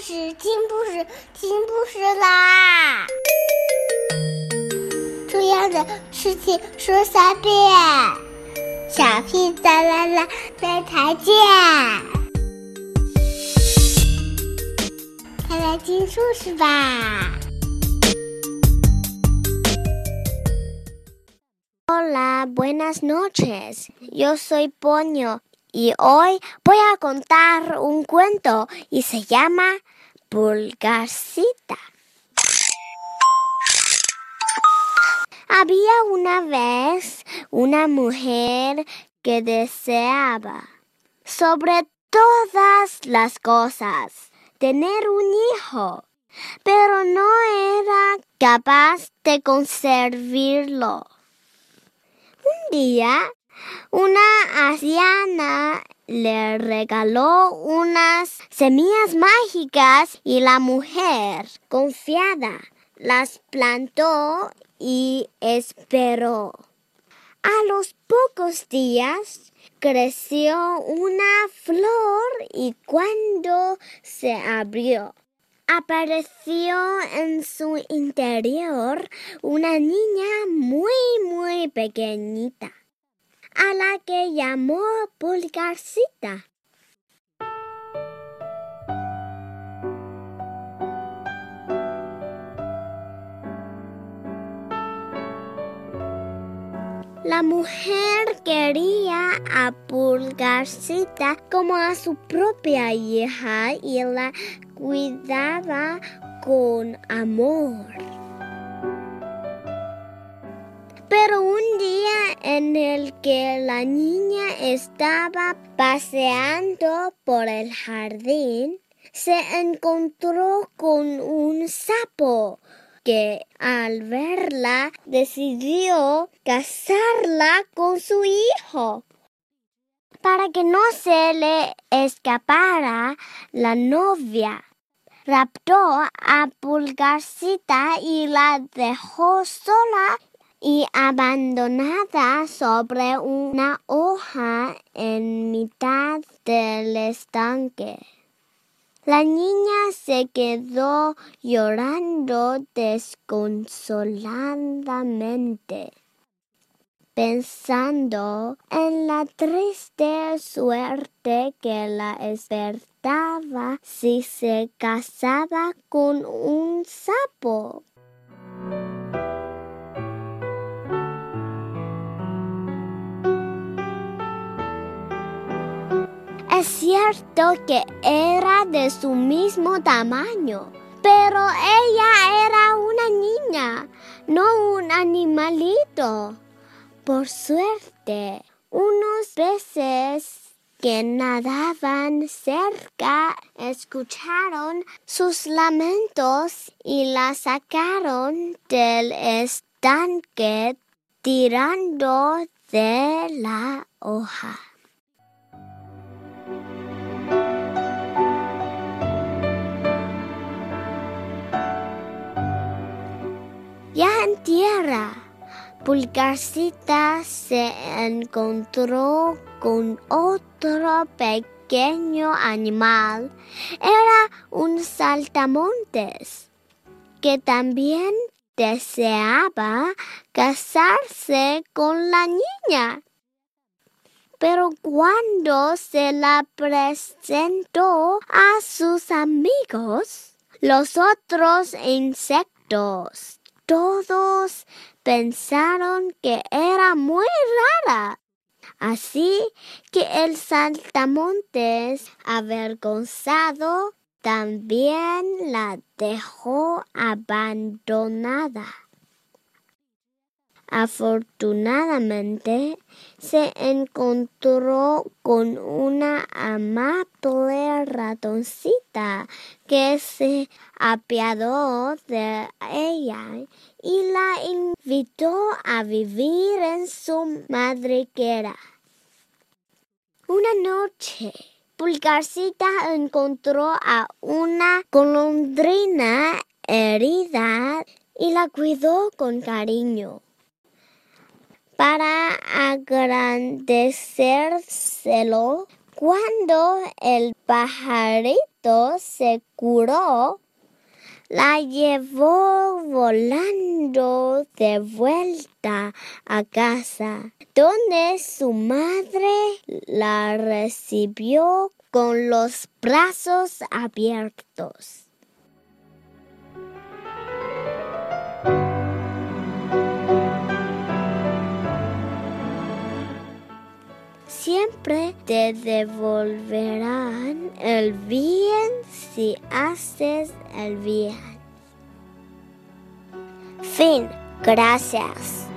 事，听故事，听故事啦！重要的事情说三遍，小屁哒啦啦，明天见！快来听故事吧！Hola, buenas noches. Yo soy Poño. Y hoy voy a contar un cuento y se llama Pulgarcita. Había una vez una mujer que deseaba, sobre todas las cosas, tener un hijo, pero no era capaz de conservarlo. Un día una anciana le regaló unas semillas mágicas y la mujer, confiada, las plantó y esperó. A los pocos días creció una flor y cuando se abrió, apareció en su interior una niña muy, muy pequeñita a la que llamó Pulgarcita. La mujer quería a Pulgarcita como a su propia hija y la cuidaba con amor. En el que la niña estaba paseando por el jardín, se encontró con un sapo que al verla decidió casarla con su hijo. Para que no se le escapara la novia, raptó a Pulgarcita y la dejó sola y abandonada sobre una hoja en mitad del estanque. La niña se quedó llorando desconsoladamente, pensando en la triste suerte que la esperaba si se casaba con un sapo. Es cierto que era de su mismo tamaño, pero ella era una niña, no un animalito. Por suerte, unos peces que nadaban cerca escucharon sus lamentos y la sacaron del estanque tirando de la hoja. Pulgarcita se encontró con otro pequeño animal. Era un saltamontes que también deseaba casarse con la niña. Pero cuando se la presentó a sus amigos, los otros insectos todos pensaron que era muy rara. Así que el saltamontes, avergonzado, también la dejó abandonada. Afortunadamente, se encontró con una amable ratoncita que se apiadó de ella y la invitó a vivir en su madriguera. Una noche, Pulgarcita encontró a una golondrina herida y la cuidó con cariño para agradecérselo cuando el pajarito se curó, la llevó volando de vuelta a casa, donde su madre la recibió con los brazos abiertos. Siempre te devolverán el bien si haces el bien. Fin. Gracias.